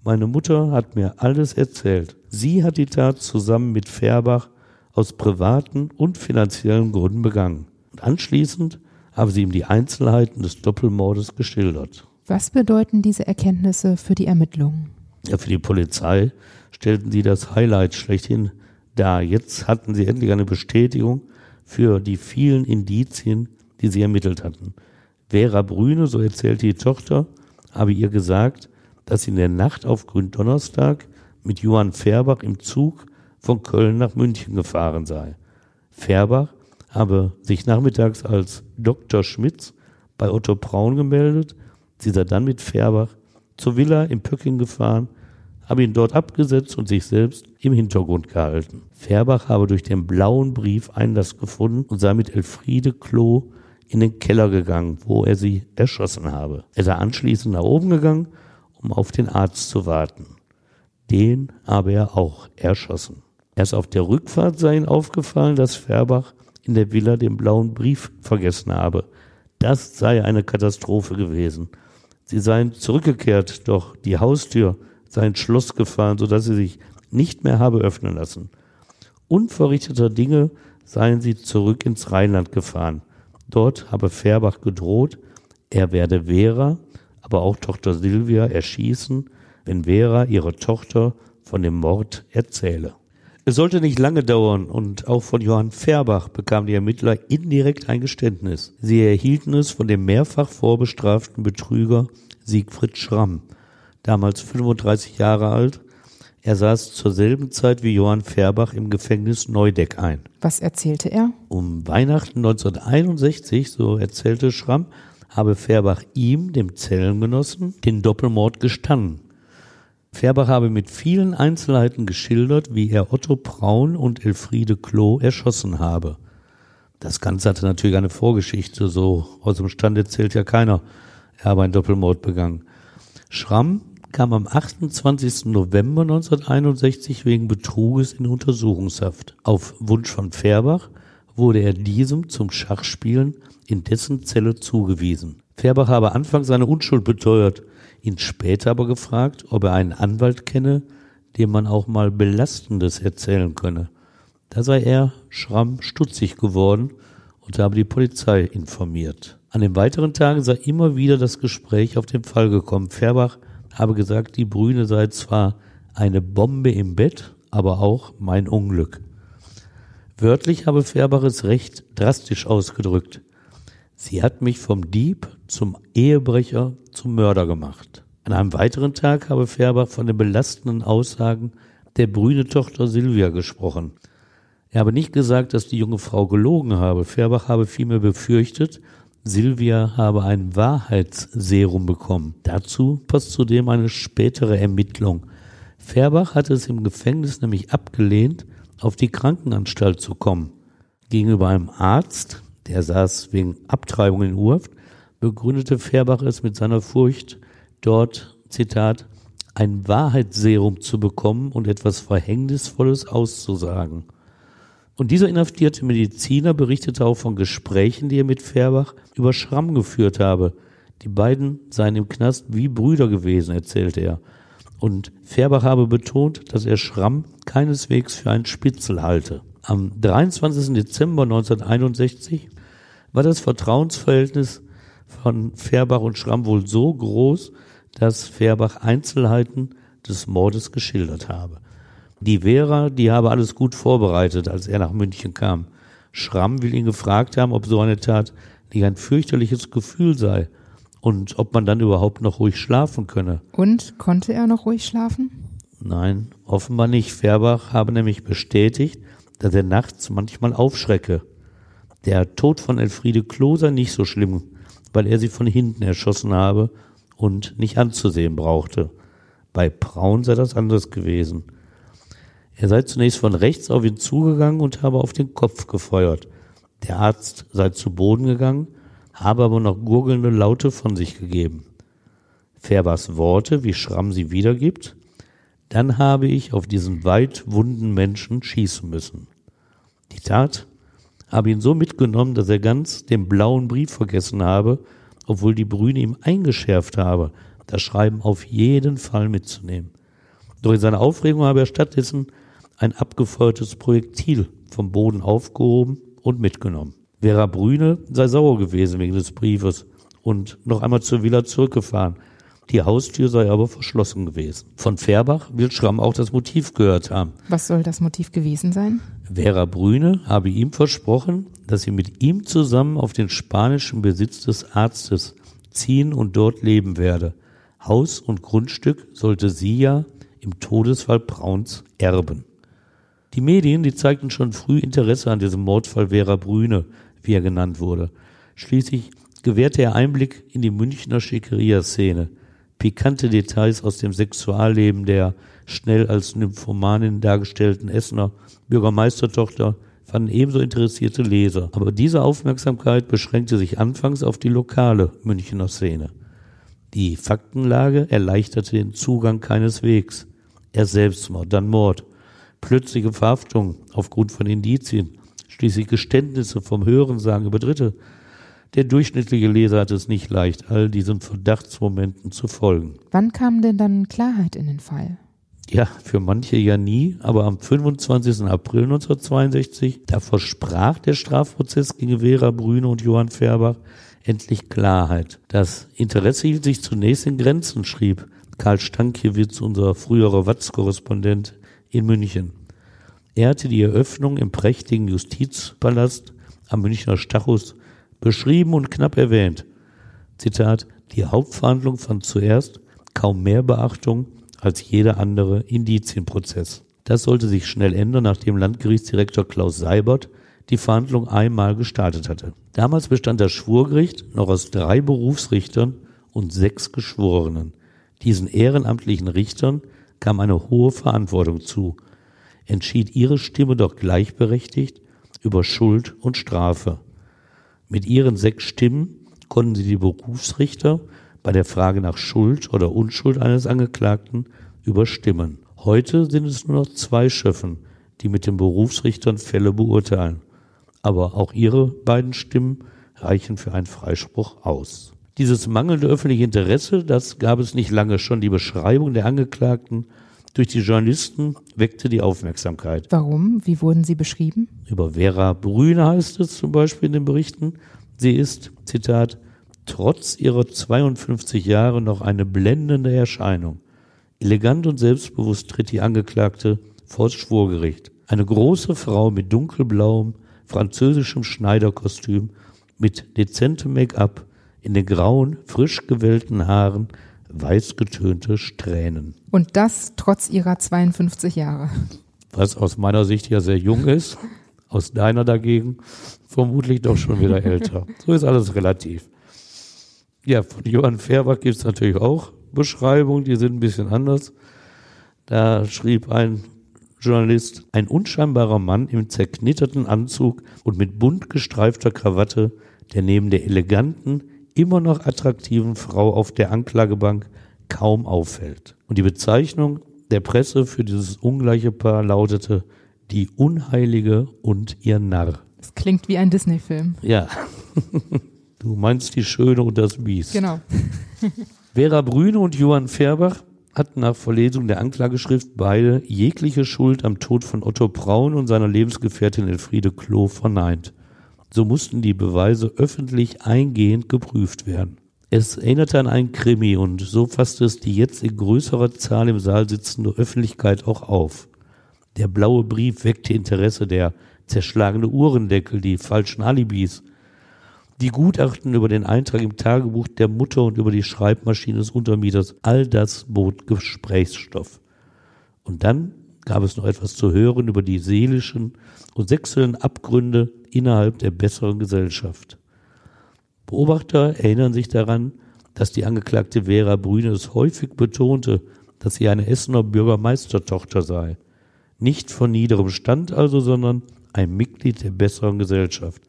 Meine Mutter hat mir alles erzählt. Sie hat die Tat zusammen mit Färbach aus privaten und finanziellen Gründen begangen. Und anschließend habe sie ihm die Einzelheiten des Doppelmordes geschildert. Was bedeuten diese Erkenntnisse für die Ermittlungen? Ja, für die Polizei stellten sie das Highlight schlechthin dar. Jetzt hatten sie endlich eine Bestätigung für die vielen Indizien, die sie ermittelt hatten. Vera Brüne, so erzählt die Tochter, habe ihr gesagt, dass in der Nacht auf Gründonnerstag mit Johann Färbach im Zug von Köln nach München gefahren sei. Färbach habe sich nachmittags als Dr. Schmitz bei Otto Braun gemeldet. Sie sei dann mit Färbach zur Villa im Pöcking gefahren habe ihn dort abgesetzt und sich selbst im Hintergrund gehalten. Färbach habe durch den blauen Brief Einlass gefunden und sei mit Elfriede Klo in den Keller gegangen, wo er sie erschossen habe. Er sei anschließend nach oben gegangen, um auf den Arzt zu warten. Den habe er auch erschossen. Erst auf der Rückfahrt sei ihm aufgefallen, dass Färbach in der Villa den blauen Brief vergessen habe. Das sei eine Katastrophe gewesen. Sie seien zurückgekehrt, doch die Haustür sein Schloss gefahren, sodass sie sich nicht mehr habe öffnen lassen. Unverrichteter Dinge seien sie zurück ins Rheinland gefahren. Dort habe Färbach gedroht, er werde Vera, aber auch Tochter Silvia erschießen, wenn Vera ihre Tochter von dem Mord erzähle. Es sollte nicht lange dauern und auch von Johann Färbach bekamen die Ermittler indirekt ein Geständnis. Sie erhielten es von dem mehrfach vorbestraften Betrüger Siegfried Schramm, damals 35 Jahre alt. Er saß zur selben Zeit wie Johann Färbach im Gefängnis Neudeck ein. Was erzählte er? Um Weihnachten 1961, so erzählte Schramm, habe Färbach ihm, dem Zellengenossen, den Doppelmord gestanden. Färbach habe mit vielen Einzelheiten geschildert, wie er Otto Braun und Elfriede Klo erschossen habe. Das Ganze hatte natürlich eine Vorgeschichte, so aus dem Stand erzählt ja keiner, er habe einen Doppelmord begangen. Schramm kam am 28. November 1961 wegen Betruges in Untersuchungshaft. Auf Wunsch von Färbach wurde er diesem zum Schachspielen in dessen Zelle zugewiesen. Färbach habe anfangs seine Unschuld beteuert, ihn später aber gefragt, ob er einen Anwalt kenne, dem man auch mal Belastendes erzählen könne. Da sei er, Schramm, stutzig geworden und habe die Polizei informiert. An den weiteren Tagen sei immer wieder das Gespräch auf den Fall gekommen. Färbach habe gesagt, die Brüne sei zwar eine Bombe im Bett, aber auch mein Unglück. Wörtlich habe Färbach es recht drastisch ausgedrückt. Sie hat mich vom Dieb zum Ehebrecher zum Mörder gemacht. An einem weiteren Tag habe Färbach von den belastenden Aussagen der Brüne Tochter Silvia gesprochen. Er habe nicht gesagt, dass die junge Frau gelogen habe. Färbach habe vielmehr befürchtet, Silvia habe ein Wahrheitsserum bekommen. Dazu passt zudem eine spätere Ermittlung. Färbach hatte es im Gefängnis nämlich abgelehnt, auf die Krankenanstalt zu kommen. Gegenüber einem Arzt, der saß wegen Abtreibung in Urft, begründete Färbach es mit seiner Furcht, dort, Zitat, ein Wahrheitsserum zu bekommen und etwas Verhängnisvolles auszusagen. Und dieser inhaftierte Mediziner berichtete auch von Gesprächen, die er mit Färbach über Schramm geführt habe. Die beiden seien im Knast wie Brüder gewesen, erzählte er. Und Färbach habe betont, dass er Schramm keineswegs für einen Spitzel halte. Am 23. Dezember 1961 war das Vertrauensverhältnis von Färbach und Schramm wohl so groß, dass Färbach Einzelheiten des Mordes geschildert habe. Die Vera, die habe alles gut vorbereitet, als er nach München kam. Schramm will ihn gefragt haben, ob so eine Tat nicht ein fürchterliches Gefühl sei und ob man dann überhaupt noch ruhig schlafen könne. Und konnte er noch ruhig schlafen? Nein, offenbar nicht. Färbach habe nämlich bestätigt, dass er nachts manchmal aufschrecke. Der Tod von Elfriede Kloser nicht so schlimm weil er sie von hinten erschossen habe und nicht anzusehen brauchte. Bei Braun sei das anders gewesen. Er sei zunächst von rechts auf ihn zugegangen und habe auf den Kopf gefeuert. Der Arzt sei zu Boden gegangen, habe aber noch gurgelnde Laute von sich gegeben. Färbers Worte, wie Schramm sie wiedergibt, dann habe ich auf diesen weit wunden Menschen schießen müssen. Die Tat habe ihn so mitgenommen, dass er ganz den blauen Brief vergessen habe, obwohl die Brüne ihm eingeschärft habe, das Schreiben auf jeden Fall mitzunehmen. Doch in seiner Aufregung habe er stattdessen ein abgefeuertes Projektil vom Boden aufgehoben und mitgenommen. Vera Brüne sei sauer gewesen wegen des Briefes und noch einmal zur Villa zurückgefahren. Die Haustür sei aber verschlossen gewesen. Von Färbach will Schramm auch das Motiv gehört haben. Was soll das Motiv gewesen sein? Vera Brüne habe ihm versprochen, dass sie mit ihm zusammen auf den spanischen Besitz des Arztes ziehen und dort leben werde. Haus und Grundstück sollte sie ja im Todesfall Brauns erben. Die Medien, die zeigten schon früh Interesse an diesem Mordfall Vera Brüne, wie er genannt wurde. Schließlich gewährte er Einblick in die Münchner Schickeria-Szene, pikante Details aus dem Sexualleben der schnell als Nymphomanin dargestellten Essener Bürgermeistertochter fanden ebenso interessierte Leser. Aber diese Aufmerksamkeit beschränkte sich anfangs auf die lokale Münchner Szene. Die Faktenlage erleichterte den Zugang keineswegs. Erst Selbstmord, dann Mord, plötzliche Verhaftung aufgrund von Indizien, schließlich Geständnisse vom Hörensagen über Dritte. Der durchschnittliche Leser hat es nicht leicht, all diesen Verdachtsmomenten zu folgen. Wann kam denn dann Klarheit in den Fall? Ja, für manche ja nie, aber am 25. April 1962, da versprach der Strafprozess gegen Vera Brüne und Johann Färbach endlich Klarheit. Das Interesse hielt sich zunächst in Grenzen, schrieb Karl Stankiewicz, unser früherer Watz-Korrespondent in München. Er hatte die Eröffnung im prächtigen Justizpalast am Münchner Stachus beschrieben und knapp erwähnt. Zitat, die Hauptverhandlung fand zuerst kaum mehr Beachtung als jeder andere Indizienprozess. Das sollte sich schnell ändern, nachdem Landgerichtsdirektor Klaus Seibert die Verhandlung einmal gestartet hatte. Damals bestand das Schwurgericht noch aus drei Berufsrichtern und sechs Geschworenen. Diesen ehrenamtlichen Richtern kam eine hohe Verantwortung zu. Entschied ihre Stimme doch gleichberechtigt über Schuld und Strafe. Mit ihren sechs Stimmen konnten sie die Berufsrichter bei der Frage nach Schuld oder Unschuld eines Angeklagten überstimmen. Heute sind es nur noch zwei Schöffen, die mit den Berufsrichtern Fälle beurteilen. Aber auch ihre beiden Stimmen reichen für einen Freispruch aus. Dieses mangelnde öffentliche Interesse, das gab es nicht lange schon. Die Beschreibung der Angeklagten durch die Journalisten weckte die Aufmerksamkeit. Warum? Wie wurden sie beschrieben? Über Vera Brüne heißt es zum Beispiel in den Berichten. Sie ist, Zitat, trotz ihrer 52 Jahre noch eine blendende Erscheinung. Elegant und selbstbewusst tritt die Angeklagte vor das Schwurgericht. Eine große Frau mit dunkelblauem, französischem Schneiderkostüm, mit dezentem Make-up, in den grauen, frisch gewellten Haaren, weiß getönte Strähnen. Und das trotz ihrer 52 Jahre. Was aus meiner Sicht ja sehr jung ist, aus deiner dagegen vermutlich doch schon wieder älter. So ist alles relativ. Ja, von Johann Färbach gibt es natürlich auch Beschreibungen, die sind ein bisschen anders. Da schrieb ein Journalist, ein unscheinbarer Mann im zerknitterten Anzug und mit bunt gestreifter Krawatte, der neben der eleganten, immer noch attraktiven Frau auf der Anklagebank kaum auffällt. Und die Bezeichnung der Presse für dieses ungleiche Paar lautete die Unheilige und ihr Narr. Das klingt wie ein Disney-Film. Ja. Du meinst die Schöne und das Biest. Genau. Vera Brüne und Johann Färbach hatten nach Verlesung der Anklageschrift beide jegliche Schuld am Tod von Otto Braun und seiner Lebensgefährtin Elfriede Klo verneint. So mussten die Beweise öffentlich eingehend geprüft werden. Es erinnerte an einen Krimi und so fasste es die jetzt in größerer Zahl im Saal sitzende Öffentlichkeit auch auf. Der blaue Brief weckte Interesse, der zerschlagene Uhrendeckel, die falschen Alibis, die Gutachten über den Eintrag im Tagebuch der Mutter und über die Schreibmaschine des Untermieters, all das bot Gesprächsstoff. Und dann gab es noch etwas zu hören über die seelischen und sexuellen Abgründe innerhalb der besseren Gesellschaft. Beobachter erinnern sich daran, dass die Angeklagte Vera Brüne es häufig betonte, dass sie eine Essener Bürgermeistertochter sei. Nicht von niederem Stand also, sondern ein Mitglied der besseren Gesellschaft.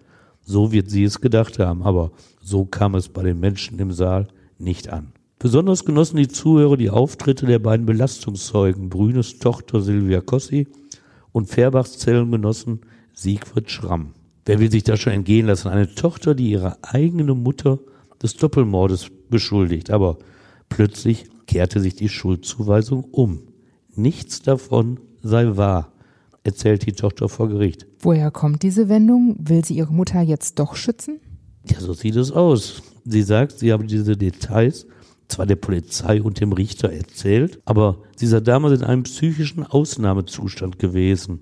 So wird sie es gedacht haben, aber so kam es bei den Menschen im Saal nicht an. Besonders genossen die Zuhörer die Auftritte der beiden Belastungszeugen, Brünes Tochter Silvia Kossi und Färbachs Zellengenossen Siegfried Schramm. Wer will sich das schon entgehen lassen? Eine Tochter, die ihre eigene Mutter des Doppelmordes beschuldigt, aber plötzlich kehrte sich die Schuldzuweisung um. Nichts davon sei wahr erzählt die Tochter vor Gericht. Woher kommt diese Wendung? Will sie ihre Mutter jetzt doch schützen? Ja, so sieht es aus. Sie sagt, sie habe diese Details zwar der Polizei und dem Richter erzählt, aber sie sei damals in einem psychischen Ausnahmezustand gewesen.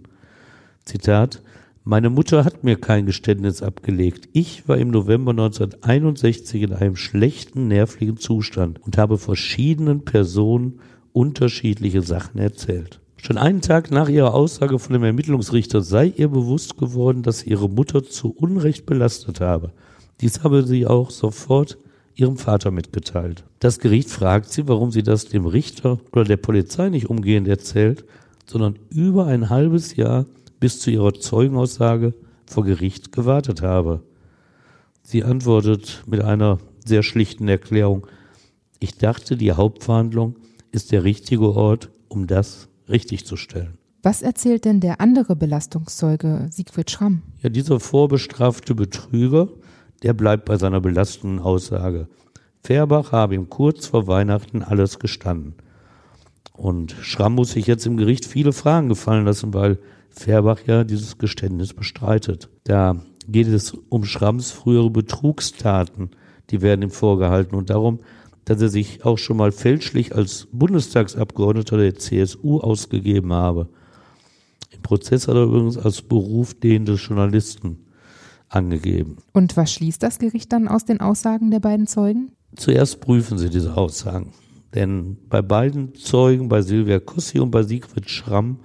Zitat, meine Mutter hat mir kein Geständnis abgelegt. Ich war im November 1961 in einem schlechten nervlichen Zustand und habe verschiedenen Personen unterschiedliche Sachen erzählt. Schon einen Tag nach ihrer Aussage von dem Ermittlungsrichter sei ihr bewusst geworden, dass sie ihre Mutter zu Unrecht belastet habe. Dies habe sie auch sofort ihrem Vater mitgeteilt. Das Gericht fragt sie, warum sie das dem Richter oder der Polizei nicht umgehend erzählt, sondern über ein halbes Jahr bis zu ihrer Zeugenaussage vor Gericht gewartet habe. Sie antwortet mit einer sehr schlichten Erklärung, ich dachte, die Hauptverhandlung ist der richtige Ort, um das richtig zu stellen. Was erzählt denn der andere Belastungszeuge Siegfried Schramm? Ja, dieser vorbestrafte Betrüger, der bleibt bei seiner belastenden Aussage. Färbach habe ihm kurz vor Weihnachten alles gestanden. Und Schramm muss sich jetzt im Gericht viele Fragen gefallen lassen, weil Färbach ja dieses Geständnis bestreitet. Da geht es um Schramms frühere Betrugstaten. die werden ihm vorgehalten. Und darum, dass er sich auch schon mal fälschlich als Bundestagsabgeordneter der CSU ausgegeben habe. Im Prozess hat er übrigens als Beruf den des Journalisten angegeben. Und was schließt das Gericht dann aus den Aussagen der beiden Zeugen? Zuerst prüfen sie diese Aussagen. Denn bei beiden Zeugen, bei Silvia Kossi und bei Siegfried Schramm,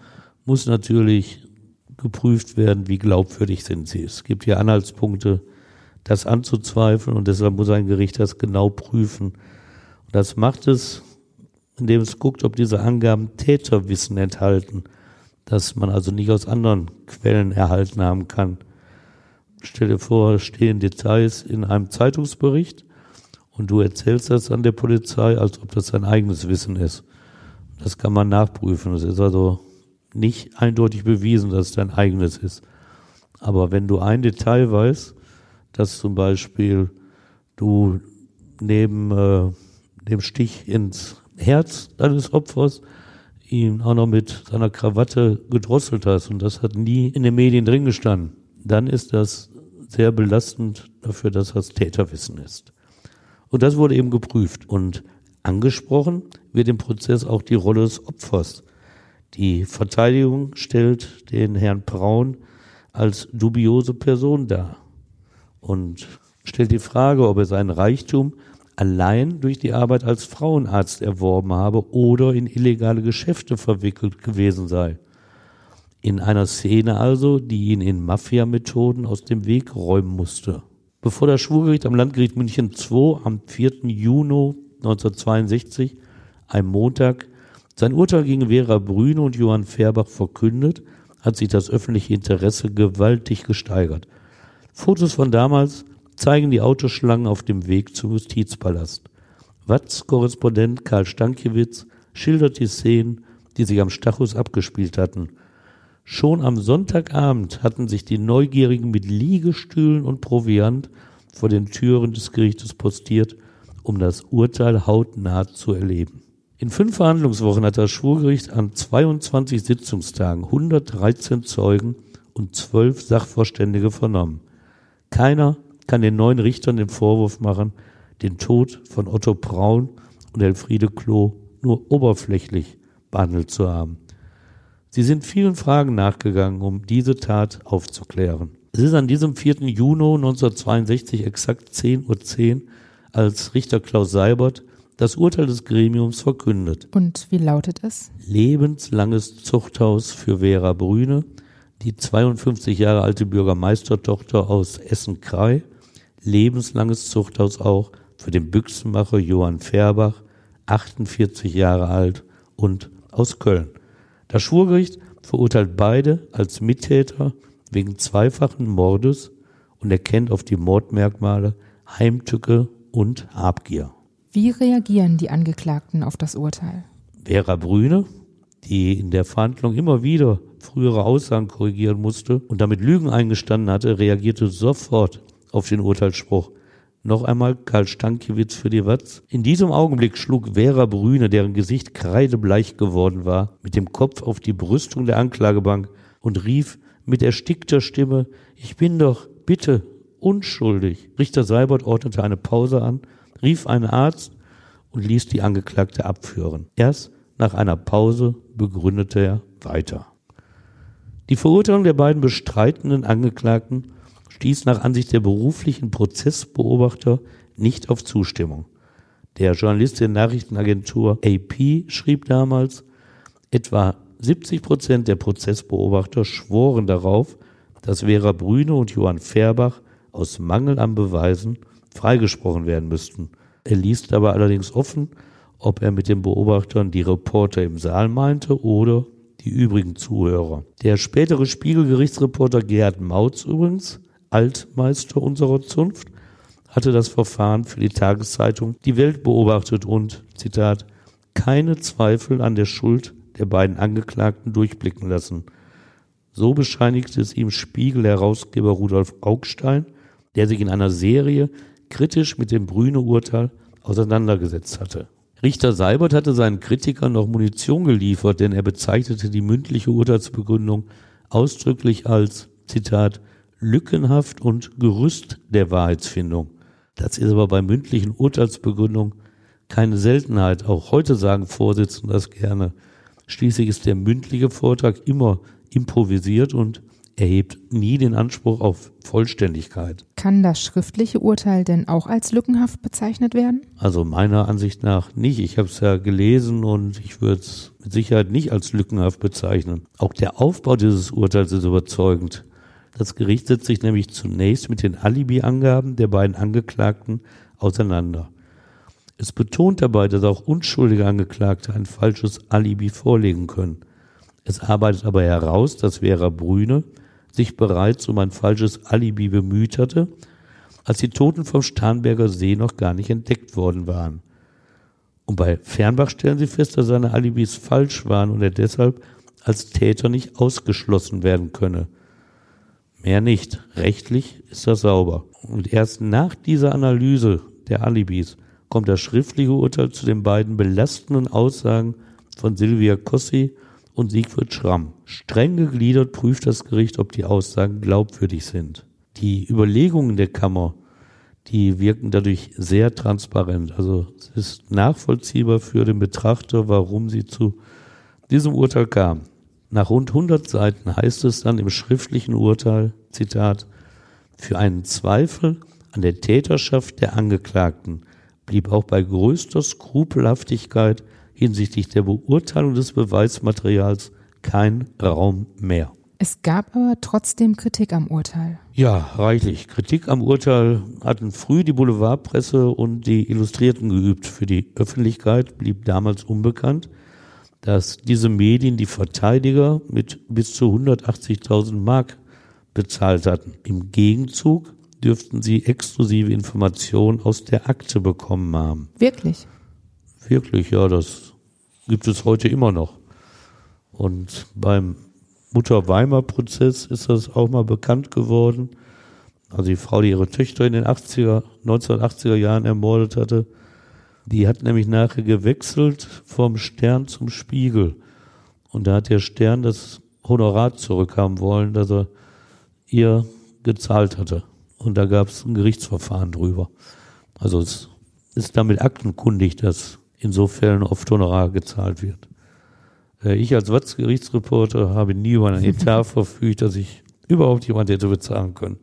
muss natürlich geprüft werden, wie glaubwürdig sind sie. Es gibt hier Anhaltspunkte, das anzuzweifeln und deshalb muss ein Gericht das genau prüfen. Und das macht es, indem es guckt, ob diese Angaben Täterwissen enthalten, dass man also nicht aus anderen Quellen erhalten haben kann. Stell dir vor, stehen Details in einem Zeitungsbericht und du erzählst das an der Polizei, als ob das dein eigenes Wissen ist. Das kann man nachprüfen. Es ist also nicht eindeutig bewiesen, dass es dein eigenes ist. Aber wenn du ein Detail weißt, dass zum Beispiel du neben äh, dem Stich ins Herz deines Opfers ihn auch noch mit seiner Krawatte gedrosselt hast und das hat nie in den Medien drin gestanden, dann ist das sehr belastend dafür, dass das Täterwissen ist. Und das wurde eben geprüft und angesprochen wird im Prozess auch die Rolle des Opfers. Die Verteidigung stellt den Herrn Braun als dubiose Person dar und stellt die Frage, ob er seinen Reichtum allein durch die Arbeit als Frauenarzt erworben habe oder in illegale Geschäfte verwickelt gewesen sei. In einer Szene also, die ihn in Mafia-Methoden aus dem Weg räumen musste. Bevor das Schwurgericht am Landgericht München II am 4. Juni 1962, einem Montag, sein Urteil gegen Vera Brüne und Johann Fairbach verkündet, hat sich das öffentliche Interesse gewaltig gesteigert. Fotos von damals zeigen die Autoschlangen auf dem Weg zum Justizpalast. Watz-Korrespondent Karl Stankiewicz schildert die Szenen, die sich am Stachus abgespielt hatten. Schon am Sonntagabend hatten sich die Neugierigen mit Liegestühlen und Proviant vor den Türen des Gerichtes postiert, um das Urteil hautnah zu erleben. In fünf Verhandlungswochen hat das Schwurgericht an 22 Sitzungstagen 113 Zeugen und zwölf Sachverständige vernommen. Keiner kann den neuen Richtern den Vorwurf machen, den Tod von Otto Braun und Elfriede Klo nur oberflächlich behandelt zu haben. Sie sind vielen Fragen nachgegangen, um diese Tat aufzuklären. Es ist an diesem 4. Juni 1962 exakt 10.10 Uhr, .10, als Richter Klaus Seibert das Urteil des Gremiums verkündet. Und wie lautet es? Lebenslanges Zuchthaus für Vera Brüne, die 52 Jahre alte Bürgermeistertochter aus Essen-Krei. Lebenslanges Zuchthaus auch für den Büchsenmacher Johann Färbach, 48 Jahre alt und aus Köln. Das Schwurgericht verurteilt beide als Mittäter wegen zweifachen Mordes und erkennt auf die Mordmerkmale Heimtücke und Habgier. Wie reagieren die Angeklagten auf das Urteil? Vera Brüne, die in der Verhandlung immer wieder frühere Aussagen korrigieren musste und damit Lügen eingestanden hatte, reagierte sofort auf den Urteilsspruch. Noch einmal Karl Stankiewicz für die Watz. In diesem Augenblick schlug Vera Brüne, deren Gesicht kreidebleich geworden war, mit dem Kopf auf die Brüstung der Anklagebank und rief mit erstickter Stimme, ich bin doch, bitte, unschuldig. Richter Seibert ordnete eine Pause an rief einen Arzt und ließ die Angeklagte abführen. Erst nach einer Pause begründete er weiter. Die Verurteilung der beiden bestreitenden Angeklagten stieß nach Ansicht der beruflichen Prozessbeobachter nicht auf Zustimmung. Der Journalist der Nachrichtenagentur AP schrieb damals, etwa 70 Prozent der Prozessbeobachter schworen darauf, dass Vera Brüne und Johann Färbach aus Mangel an Beweisen freigesprochen werden müssten. Er ließ dabei allerdings offen, ob er mit den Beobachtern die Reporter im Saal meinte oder die übrigen Zuhörer. Der spätere Spiegelgerichtsreporter Gerhard Mautz übrigens, Altmeister unserer Zunft, hatte das Verfahren für die Tageszeitung Die Welt beobachtet und, Zitat, keine Zweifel an der Schuld der beiden Angeklagten durchblicken lassen. So bescheinigte es ihm Spiegel-Herausgeber Rudolf Augstein, der sich in einer Serie kritisch mit dem Brüne-Urteil auseinandergesetzt hatte. Richter Seibert hatte seinen Kritikern noch Munition geliefert, denn er bezeichnete die mündliche Urteilsbegründung ausdrücklich als, Zitat, lückenhaft und Gerüst der Wahrheitsfindung. Das ist aber bei mündlichen Urteilsbegründungen keine Seltenheit. Auch heute sagen Vorsitzende das gerne. Schließlich ist der mündliche Vortrag immer improvisiert und erhebt nie den Anspruch auf Vollständigkeit. Kann das schriftliche Urteil denn auch als lückenhaft bezeichnet werden? Also meiner Ansicht nach nicht. Ich habe es ja gelesen und ich würde es mit Sicherheit nicht als lückenhaft bezeichnen. Auch der Aufbau dieses Urteils ist überzeugend. Das Gericht setzt sich nämlich zunächst mit den Alibi-Angaben der beiden Angeklagten auseinander. Es betont dabei, dass auch unschuldige Angeklagte ein falsches Alibi vorlegen können. Es arbeitet aber heraus, dass Vera Brüne sich bereits um ein falsches Alibi bemüht hatte, als die Toten vom Starnberger See noch gar nicht entdeckt worden waren. Und bei Fernbach stellen sie fest, dass seine Alibis falsch waren und er deshalb als Täter nicht ausgeschlossen werden könne. Mehr nicht. Rechtlich ist das sauber. Und erst nach dieser Analyse der Alibis kommt das schriftliche Urteil zu den beiden belastenden Aussagen von Silvia Kossi und Siegfried Schramm. Streng gegliedert prüft das Gericht, ob die Aussagen glaubwürdig sind. Die Überlegungen der Kammer, die wirken dadurch sehr transparent. Also es ist nachvollziehbar für den Betrachter, warum sie zu diesem Urteil kam. Nach rund 100 Seiten heißt es dann im schriftlichen Urteil, Zitat, für einen Zweifel an der Täterschaft der Angeklagten blieb auch bei größter Skrupelhaftigkeit hinsichtlich der Beurteilung des Beweismaterials kein Raum mehr. Es gab aber trotzdem Kritik am Urteil. Ja, reichlich. Kritik am Urteil hatten früh die Boulevardpresse und die Illustrierten geübt. Für die Öffentlichkeit blieb damals unbekannt, dass diese Medien die Verteidiger mit bis zu 180.000 Mark bezahlt hatten. Im Gegenzug dürften sie exklusive Informationen aus der Akte bekommen haben. Wirklich? Wirklich, ja, das gibt es heute immer noch. Und beim Mutter-Weimar-Prozess ist das auch mal bekannt geworden. Also die Frau, die ihre Töchter in den 80er, 1980er Jahren ermordet hatte, die hat nämlich nachher gewechselt vom Stern zum Spiegel. Und da hat der Stern das Honorar zurückhaben wollen, das er ihr gezahlt hatte. Und da gab es ein Gerichtsverfahren drüber. Also es ist damit aktenkundig, dass insofern oft Honorar gezahlt wird. Äh, ich als Watz-Gerichtsreporter habe nie über einen Etat verfügt, dass ich überhaupt jemand hätte bezahlen können.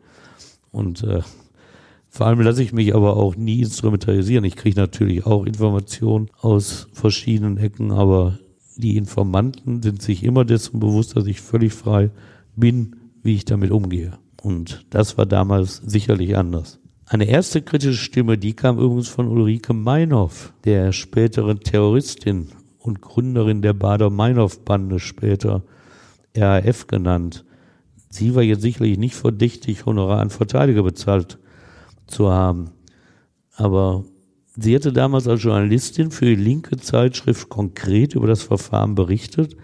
Und äh, vor allem lasse ich mich aber auch nie instrumentalisieren. Ich kriege natürlich auch Informationen aus verschiedenen Ecken, aber die Informanten sind sich immer dessen bewusst, dass ich völlig frei bin, wie ich damit umgehe. Und das war damals sicherlich anders. Eine erste kritische Stimme, die kam übrigens von Ulrike Meinhoff, der späteren Terroristin und Gründerin der Bader-Meinhof-Bande, später RAF genannt. Sie war jetzt sicherlich nicht verdächtig, Honorar an Verteidiger bezahlt zu haben. Aber sie hatte damals als Journalistin für die linke Zeitschrift konkret über das Verfahren berichtet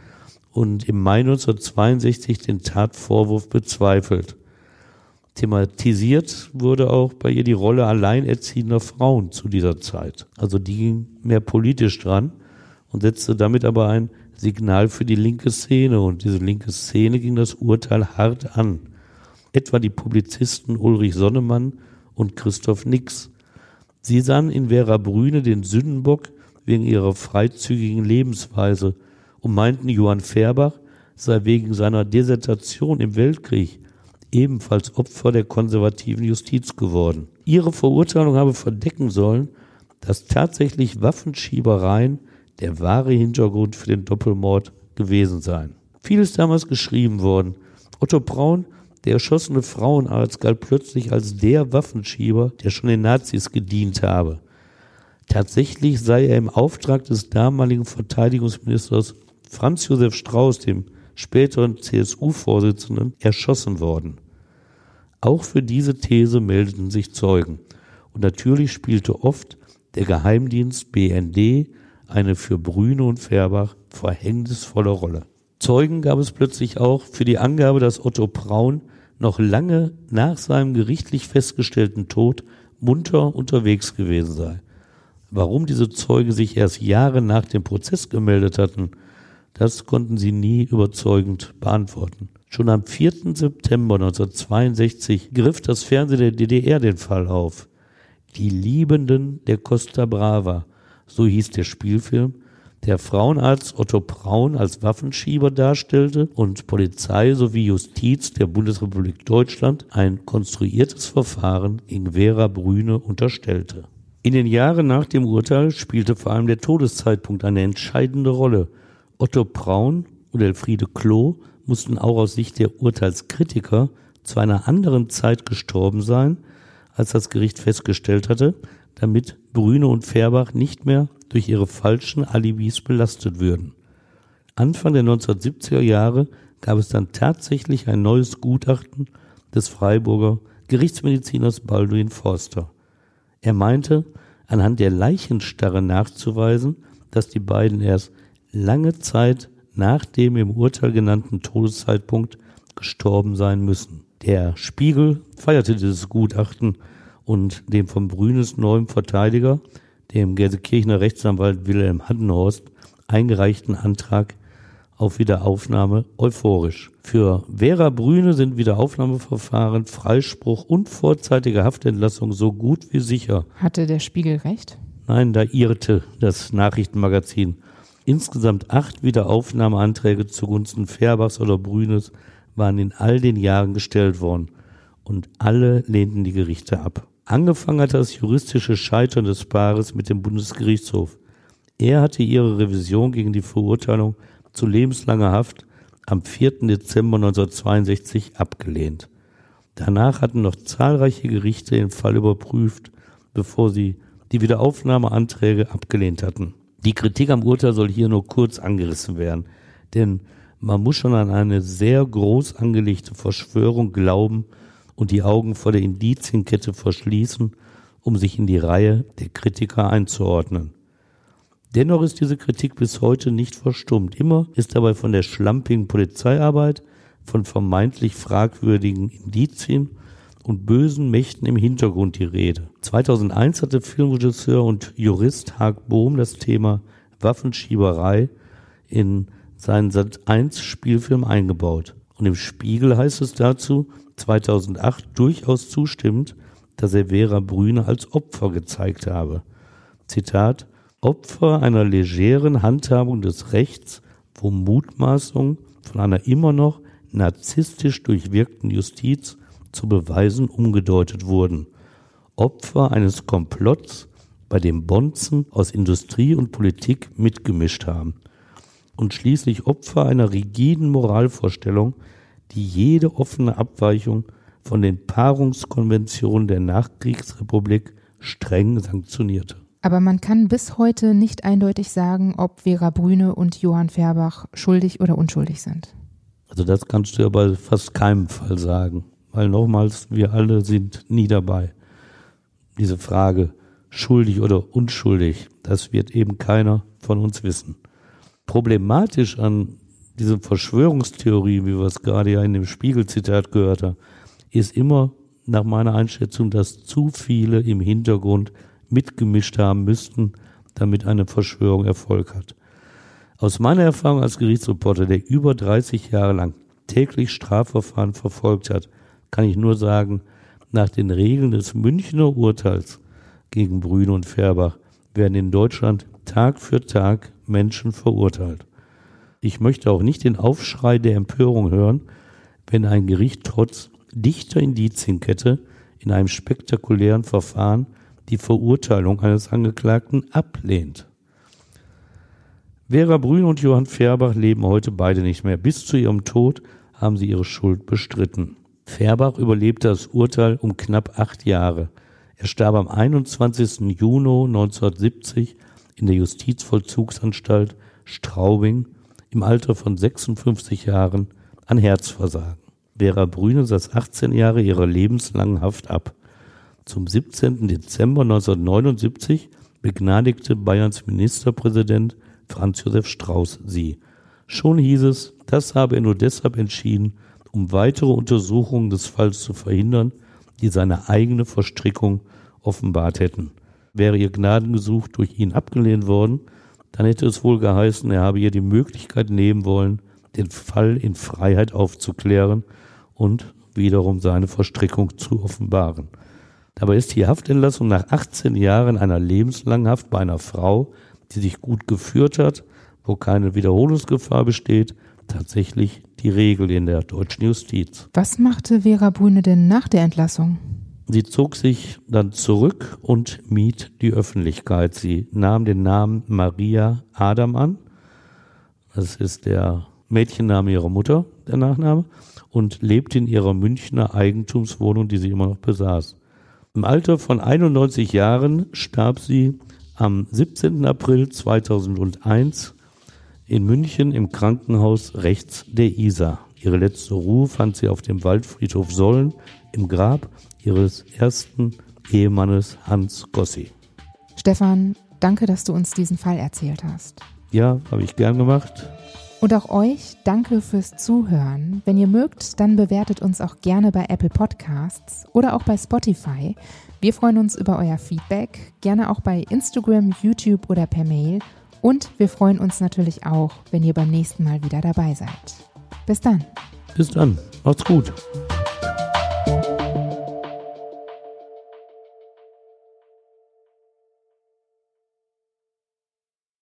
und im Mai 1962 den Tatvorwurf bezweifelt. Thematisiert wurde auch bei ihr die Rolle alleinerziehender Frauen zu dieser Zeit. Also die ging mehr politisch dran und setzte damit aber ein Signal für die linke Szene. Und diese linke Szene ging das Urteil hart an. Etwa die Publizisten Ulrich Sonnemann und Christoph Nix. Sie sahen in Vera Brüne den Sündenbock wegen ihrer freizügigen Lebensweise und meinten, Johann Färbach sei wegen seiner Desertation im Weltkrieg ebenfalls Opfer der konservativen Justiz geworden. Ihre Verurteilung habe verdecken sollen, dass tatsächlich Waffenschiebereien der wahre Hintergrund für den Doppelmord gewesen seien. Viel ist damals geschrieben worden. Otto Braun, der erschossene Frauenarzt, galt plötzlich als der Waffenschieber, der schon den Nazis gedient habe. Tatsächlich sei er im Auftrag des damaligen Verteidigungsministers Franz Josef Strauß, dem späteren CSU-Vorsitzenden, erschossen worden. Auch für diese These meldeten sich Zeugen. Und natürlich spielte oft der Geheimdienst BND eine für Brüne und Färbach verhängnisvolle Rolle. Zeugen gab es plötzlich auch für die Angabe, dass Otto Braun noch lange nach seinem gerichtlich festgestellten Tod munter unterwegs gewesen sei. Warum diese Zeugen sich erst Jahre nach dem Prozess gemeldet hatten, das konnten sie nie überzeugend beantworten. Schon am 4. September 1962 griff das Fernsehen der DDR den Fall auf. Die Liebenden der Costa Brava, so hieß der Spielfilm, der Frauenarzt Otto Braun als Waffenschieber darstellte und Polizei sowie Justiz der Bundesrepublik Deutschland ein konstruiertes Verfahren gegen Vera Brüne unterstellte. In den Jahren nach dem Urteil spielte vor allem der Todeszeitpunkt eine entscheidende Rolle. Otto Braun und Elfriede Klo mussten auch aus Sicht der Urteilskritiker zu einer anderen Zeit gestorben sein, als das Gericht festgestellt hatte, damit Brüne und Färbach nicht mehr durch ihre falschen Alibis belastet würden. Anfang der 1970er Jahre gab es dann tatsächlich ein neues Gutachten des Freiburger Gerichtsmediziners Baldwin Forster. Er meinte, anhand der Leichenstarre nachzuweisen, dass die beiden erst lange Zeit nach dem im Urteil genannten Todeszeitpunkt gestorben sein müssen. Der Spiegel feierte dieses Gutachten und dem von Brünes neuem Verteidiger, dem Gelsenkirchener Rechtsanwalt Wilhelm Haddenhorst, eingereichten Antrag auf Wiederaufnahme euphorisch. Für Vera Brüne sind Wiederaufnahmeverfahren, Freispruch und vorzeitige Haftentlassung so gut wie sicher. Hatte der Spiegel recht? Nein, da irrte das Nachrichtenmagazin. Insgesamt acht Wiederaufnahmeanträge zugunsten Färbachs oder Brünes waren in all den Jahren gestellt worden und alle lehnten die Gerichte ab. Angefangen hat das juristische Scheitern des Paares mit dem Bundesgerichtshof. Er hatte ihre Revision gegen die Verurteilung zu lebenslanger Haft am 4. Dezember 1962 abgelehnt. Danach hatten noch zahlreiche Gerichte den Fall überprüft, bevor sie die Wiederaufnahmeanträge abgelehnt hatten. Die Kritik am Urteil soll hier nur kurz angerissen werden, denn man muss schon an eine sehr groß angelegte Verschwörung glauben und die Augen vor der Indizienkette verschließen, um sich in die Reihe der Kritiker einzuordnen. Dennoch ist diese Kritik bis heute nicht verstummt. Immer ist dabei von der schlampigen Polizeiarbeit, von vermeintlich fragwürdigen Indizien und bösen Mächten im Hintergrund die Rede. 2001 hatte Filmregisseur und Jurist Haag Bohm das Thema Waffenschieberei in seinen Sat1 Spielfilm eingebaut. Und im Spiegel heißt es dazu, 2008 durchaus zustimmt, dass er Vera Brüne als Opfer gezeigt habe. Zitat, Opfer einer legeren Handhabung des Rechts, wo Mutmaßungen von einer immer noch narzisstisch durchwirkten Justiz zu Beweisen umgedeutet wurden. Opfer eines Komplotts, bei dem Bonzen aus Industrie und Politik mitgemischt haben. Und schließlich Opfer einer rigiden Moralvorstellung, die jede offene Abweichung von den Paarungskonventionen der Nachkriegsrepublik streng sanktionierte. Aber man kann bis heute nicht eindeutig sagen, ob Vera Brüne und Johann Färbach schuldig oder unschuldig sind. Also das kannst du ja bei fast keinem Fall sagen, weil nochmals, wir alle sind nie dabei. Diese Frage, schuldig oder unschuldig, das wird eben keiner von uns wissen. Problematisch an diese Verschwörungstheorie, wie wir es gerade ja in dem Spiegelzitat gehört haben, ist immer nach meiner Einschätzung, dass zu viele im Hintergrund mitgemischt haben müssten, damit eine Verschwörung Erfolg hat. Aus meiner Erfahrung als Gerichtsreporter, der über 30 Jahre lang täglich Strafverfahren verfolgt hat, kann ich nur sagen, nach den Regeln des Münchner Urteils gegen Brüne und Färbach werden in Deutschland Tag für Tag Menschen verurteilt. Ich möchte auch nicht den Aufschrei der Empörung hören, wenn ein Gericht trotz dichter Indizienkette in einem spektakulären Verfahren die Verurteilung eines Angeklagten ablehnt. Vera Brün und Johann Färbach leben heute beide nicht mehr. Bis zu ihrem Tod haben sie ihre Schuld bestritten. Färbach überlebte das Urteil um knapp acht Jahre. Er starb am 21. Juni 1970 in der Justizvollzugsanstalt Straubing im Alter von 56 Jahren an Herzversagen. Vera Brüne saß 18 Jahre ihrer lebenslangen Haft ab. Zum 17. Dezember 1979 begnadigte Bayerns Ministerpräsident Franz Josef Strauß sie. Schon hieß es, das habe er nur deshalb entschieden, um weitere Untersuchungen des Falls zu verhindern, die seine eigene Verstrickung offenbart hätten. Wäre ihr Gnadengesuch durch ihn abgelehnt worden, dann hätte es wohl geheißen, er habe ihr die Möglichkeit nehmen wollen, den Fall in Freiheit aufzuklären und wiederum seine Verstrickung zu offenbaren. Dabei ist die Haftentlassung nach 18 Jahren einer lebenslangen Haft bei einer Frau, die sich gut geführt hat, wo keine Wiederholungsgefahr besteht, tatsächlich die Regel in der deutschen Justiz. Was machte Vera Brüne denn nach der Entlassung? Sie zog sich dann zurück und mied die Öffentlichkeit. Sie nahm den Namen Maria Adam an. Das ist der Mädchenname ihrer Mutter, der Nachname, und lebte in ihrer Münchner Eigentumswohnung, die sie immer noch besaß. Im Alter von 91 Jahren starb sie am 17. April 2001 in München im Krankenhaus rechts der Isar. Ihre letzte Ruhe fand sie auf dem Waldfriedhof Sollen im Grab ihres ersten Ehemannes Hans Gossi. Stefan, danke, dass du uns diesen Fall erzählt hast. Ja, habe ich gern gemacht. Und auch euch danke fürs Zuhören. Wenn ihr mögt, dann bewertet uns auch gerne bei Apple Podcasts oder auch bei Spotify. Wir freuen uns über euer Feedback, gerne auch bei Instagram, YouTube oder per Mail. Und wir freuen uns natürlich auch, wenn ihr beim nächsten Mal wieder dabei seid. Bis dann. Bis dann. Macht's gut.